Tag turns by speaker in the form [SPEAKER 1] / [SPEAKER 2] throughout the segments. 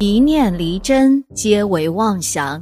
[SPEAKER 1] 一念离真，皆为妄想。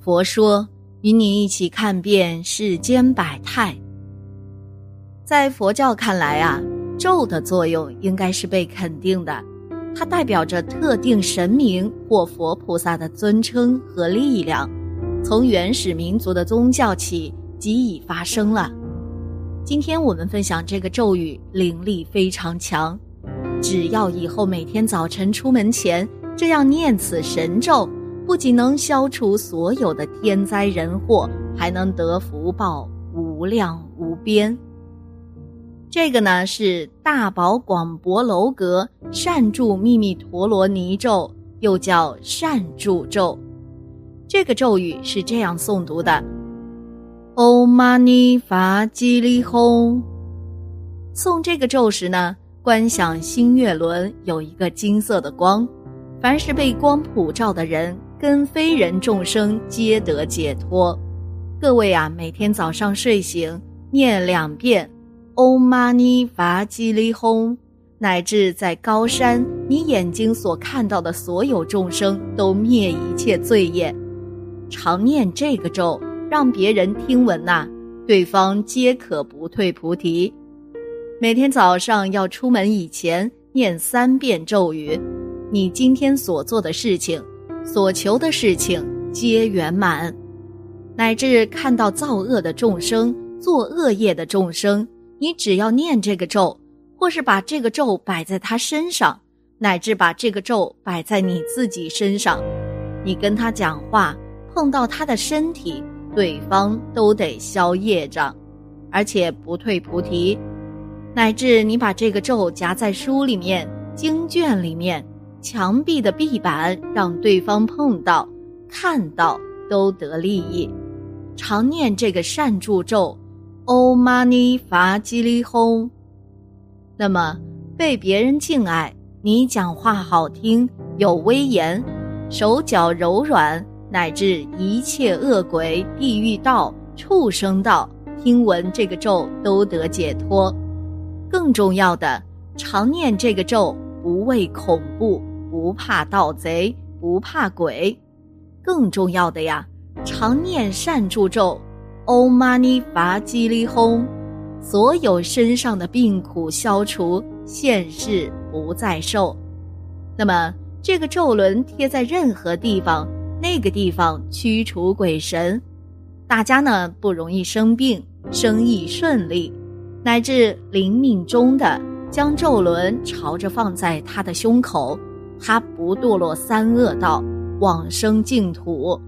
[SPEAKER 1] 佛说，与你一起看遍世间百态。在佛教看来啊，咒的作用应该是被肯定的，它代表着特定神明或佛菩萨的尊称和力量。从原始民族的宗教起，即已发生了。今天我们分享这个咒语，灵力非常强。只要以后每天早晨出门前这样念此神咒，不仅能消除所有的天灾人祸，还能得福报无量无边。这个呢是大宝广博楼阁善住秘密陀罗尼咒，又叫善住咒。这个咒语是这样诵读的：Om mani pa ji li hong。诵这个咒时呢。观想星月轮有一个金色的光，凡是被光普照的人，跟非人众生皆得解脱。各位啊，每天早上睡醒念两遍 “Om Mani Padme Hum”，乃至在高山，你眼睛所看到的所有众生都灭一切罪业。常念这个咒，让别人听闻呐，对方皆可不退菩提。每天早上要出门以前念三遍咒语，你今天所做的事情、所求的事情皆圆满，乃至看到造恶的众生、作恶业的众生，你只要念这个咒，或是把这个咒摆在他身上，乃至把这个咒摆在你自己身上，你跟他讲话，碰到他的身体，对方都得消业障，而且不退菩提。乃至你把这个咒夹在书里面、经卷里面、墙壁的壁板，让对方碰到、看到都得利益。常念这个善助咒，Om Mani Padme Hum。那么被别人敬爱，你讲话好听、有威严，手脚柔软，乃至一切恶鬼、地狱道、畜生道，听闻这个咒都得解脱。更重要的，常念这个咒，不畏恐怖，不怕盗贼，不怕鬼。更重要的呀，常念善助咒，Om Mani Padme Hum，所有身上的病苦消除，现世不再受。那么这个咒轮贴在任何地方，那个地方驱除鬼神，大家呢不容易生病，生意顺利。乃至临命中的将咒轮朝着放在他的胸口，他不堕落三恶道，往生净土。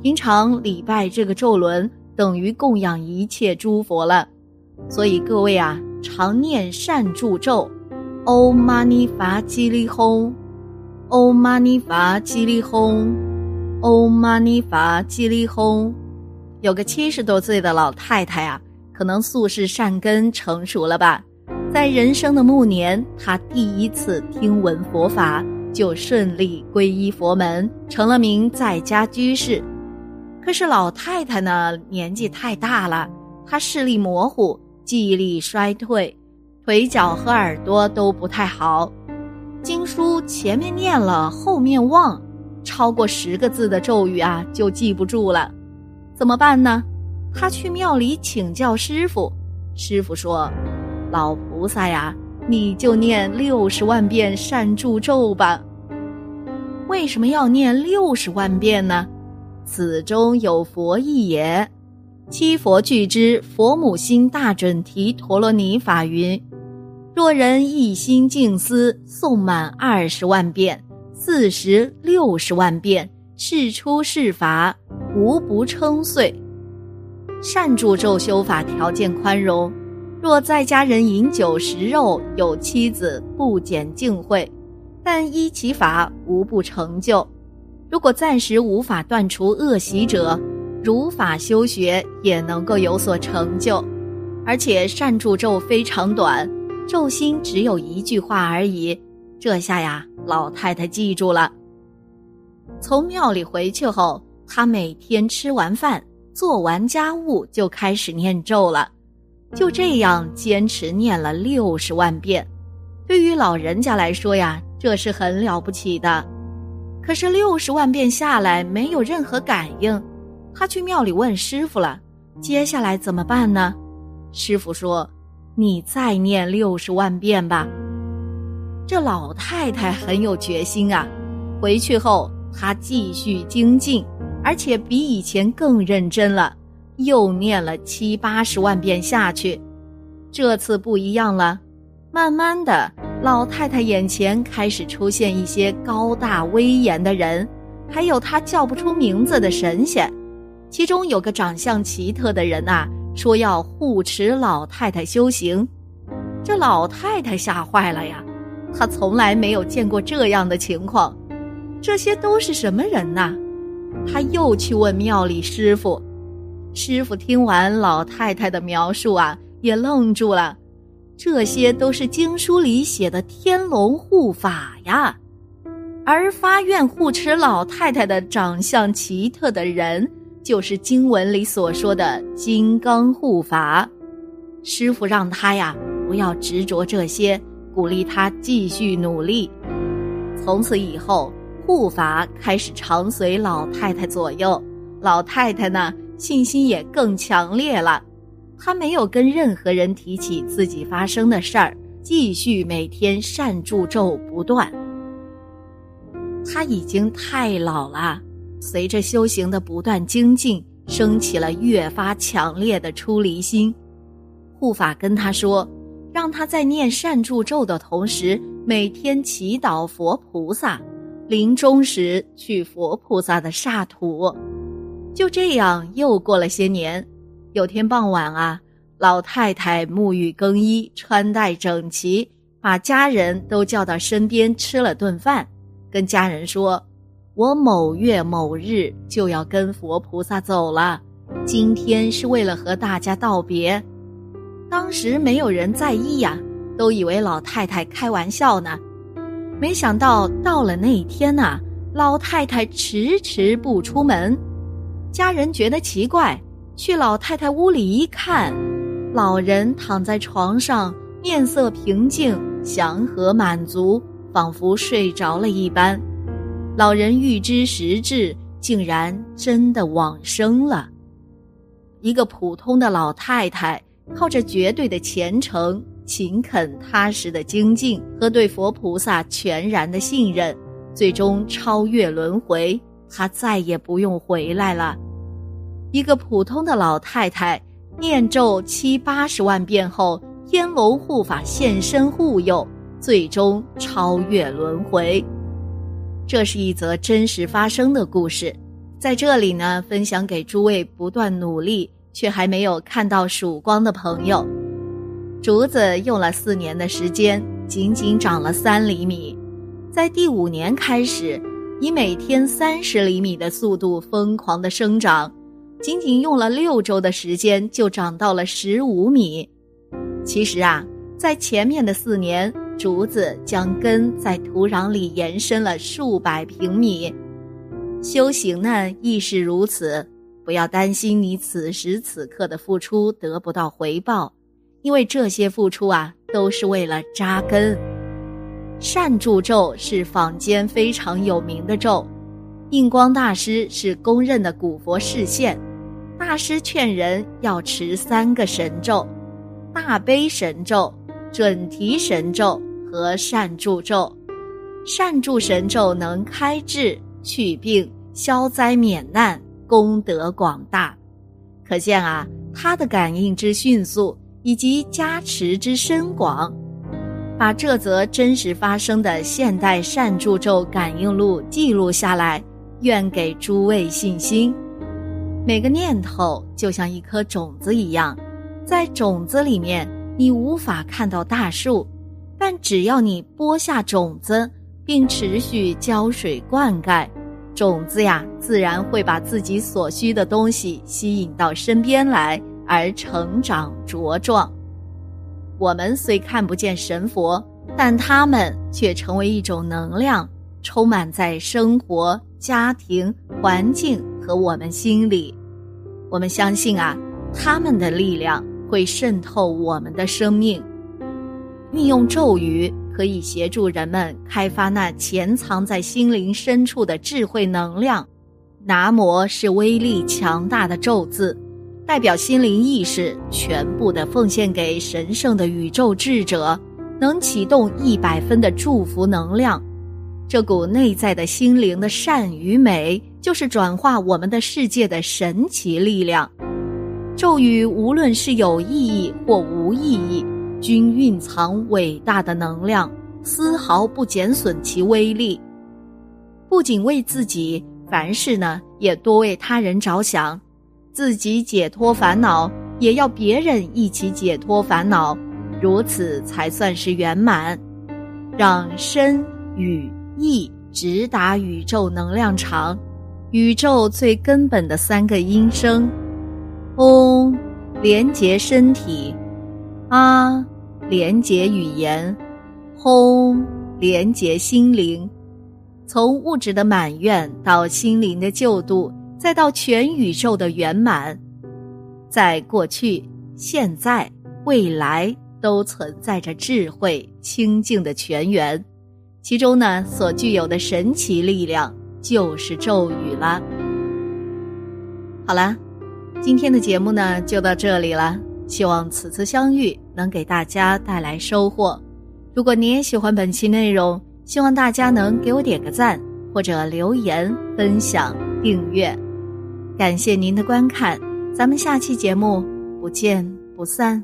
[SPEAKER 1] 平常礼拜这个咒轮，等于供养一切诸佛了。所以各位啊，常念善助咒，Om Mani Padme Hum，Om Mani Padme Hum，Om Mani Padme Hum。有个七十多岁的老太太啊。可能素世善根成熟了吧，在人生的暮年，他第一次听闻佛法，就顺利皈依佛门，成了名在家居士。可是老太太呢，年纪太大了，她视力模糊，记忆力衰退，腿脚和耳朵都不太好。经书前面念了，后面忘，超过十个字的咒语啊，就记不住了，怎么办呢？他去庙里请教师傅，师傅说：“老菩萨呀，你就念六十万遍善助咒吧。为什么要念六十万遍呢？此中有佛意也。七佛具之佛母心大准提陀罗尼法云：若人一心静思，诵满二十万遍、四十六十万遍，是出是法，无不称遂。”善助咒修法条件宽容，若在家人饮酒食肉，有妻子不减净秽，但依其法无不成就。如果暂时无法断除恶习者，如法修学也能够有所成就。而且善助咒非常短，咒心只有一句话而已。这下呀，老太太记住了。从庙里回去后，她每天吃完饭。做完家务就开始念咒了，就这样坚持念了六十万遍。对于老人家来说呀，这是很了不起的。可是六十万遍下来没有任何感应。他去庙里问师傅了，接下来怎么办呢？师傅说：“你再念六十万遍吧。”这老太太很有决心啊！回去后，她继续精进，而且比以前更认真了，又念了七八十万遍下去。这次不一样了，慢慢的，老太太眼前开始出现一些高大威严的人，还有她叫不出名字的神仙。其中有个长相奇特的人呐，说要护持老太太修行。这老太太吓坏了呀，她从来没有见过这样的情况。这些都是什么人呐？她又去问庙里师傅。师傅听完老太太的描述啊，也愣住了。这些都是经书里写的天龙护法呀，而发愿护持老太太的长相奇特的人。就是经文里所说的金刚护法，师傅让他呀不要执着这些，鼓励他继续努力。从此以后，护法开始常随老太太左右，老太太呢信心也更强烈了。他没有跟任何人提起自己发生的事儿，继续每天善祝咒不断。他已经太老了。随着修行的不断精进，升起了越发强烈的出离心。护法跟他说，让他在念善祝咒的同时，每天祈祷佛菩萨，临终时去佛菩萨的刹土。就这样，又过了些年。有天傍晚啊，老太太沐浴更衣，穿戴整齐，把家人都叫到身边吃了顿饭，跟家人说。我某月某日就要跟佛菩萨走了，今天是为了和大家道别。当时没有人在意呀，都以为老太太开玩笑呢。没想到到了那一天呐，老太太迟迟不出门，家人觉得奇怪，去老太太屋里一看，老人躺在床上，面色平静、祥和、满足，仿佛睡着了一般。老人预知时至，竟然真的往生了。一个普通的老太太，靠着绝对的虔诚、勤恳、踏实的精进和对佛菩萨全然的信任，最终超越轮回，他再也不用回来了。一个普通的老太太，念咒七八十万遍后，天龙护法现身护佑，最终超越轮回。这是一则真实发生的故事，在这里呢，分享给诸位不断努力却还没有看到曙光的朋友。竹子用了四年的时间，仅仅长了三厘米，在第五年开始，以每天三十厘米的速度疯狂的生长，仅仅用了六周的时间就长到了十五米。其实啊，在前面的四年。竹子将根在土壤里延伸了数百平米，修行呢亦是如此。不要担心你此时此刻的付出得不到回报，因为这些付出啊都是为了扎根。善助咒是坊间非常有名的咒，印光大师是公认的古佛示现。大师劝人要持三个神咒：大悲神咒、准提神咒。和善助咒，善助神咒能开智、去病、消灾免难，功德广大。可见啊，他的感应之迅速以及加持之深广。把这则真实发生的现代善助咒感应录记录下来，愿给诸位信心。每个念头就像一颗种子一样，在种子里面，你无法看到大树。但只要你播下种子，并持续浇水灌溉，种子呀，自然会把自己所需的东西吸引到身边来，而成长茁壮。我们虽看不见神佛，但他们却成为一种能量，充满在生活、家庭、环境和我们心里。我们相信啊，他们的力量会渗透我们的生命。运用咒语可以协助人们开发那潜藏在心灵深处的智慧能量。拿摩是威力强大的咒字，代表心灵意识全部的奉献给神圣的宇宙智者，能启动一百分的祝福能量。这股内在的心灵的善与美，就是转化我们的世界的神奇力量。咒语无论是有意义或无意义，均蕴藏伟大的能量，丝毫不减损其威力。不仅为自己，凡事呢也多为他人着想，自己解脱烦恼，也要别人一起解脱烦恼，如此才算是圆满。让身与。意直达宇宙能量场，宇宙最根本的三个音声：嗡，连接身体；啊，连接语言；轰，连接心灵。从物质的满愿到心灵的救度，再到全宇宙的圆满，在过去、现在、未来都存在着智慧清净的泉源。其中呢，所具有的神奇力量就是咒语了。好了，今天的节目呢就到这里了。希望此次相遇能给大家带来收获。如果你也喜欢本期内容，希望大家能给我点个赞，或者留言、分享、订阅。感谢您的观看，咱们下期节目不见不散。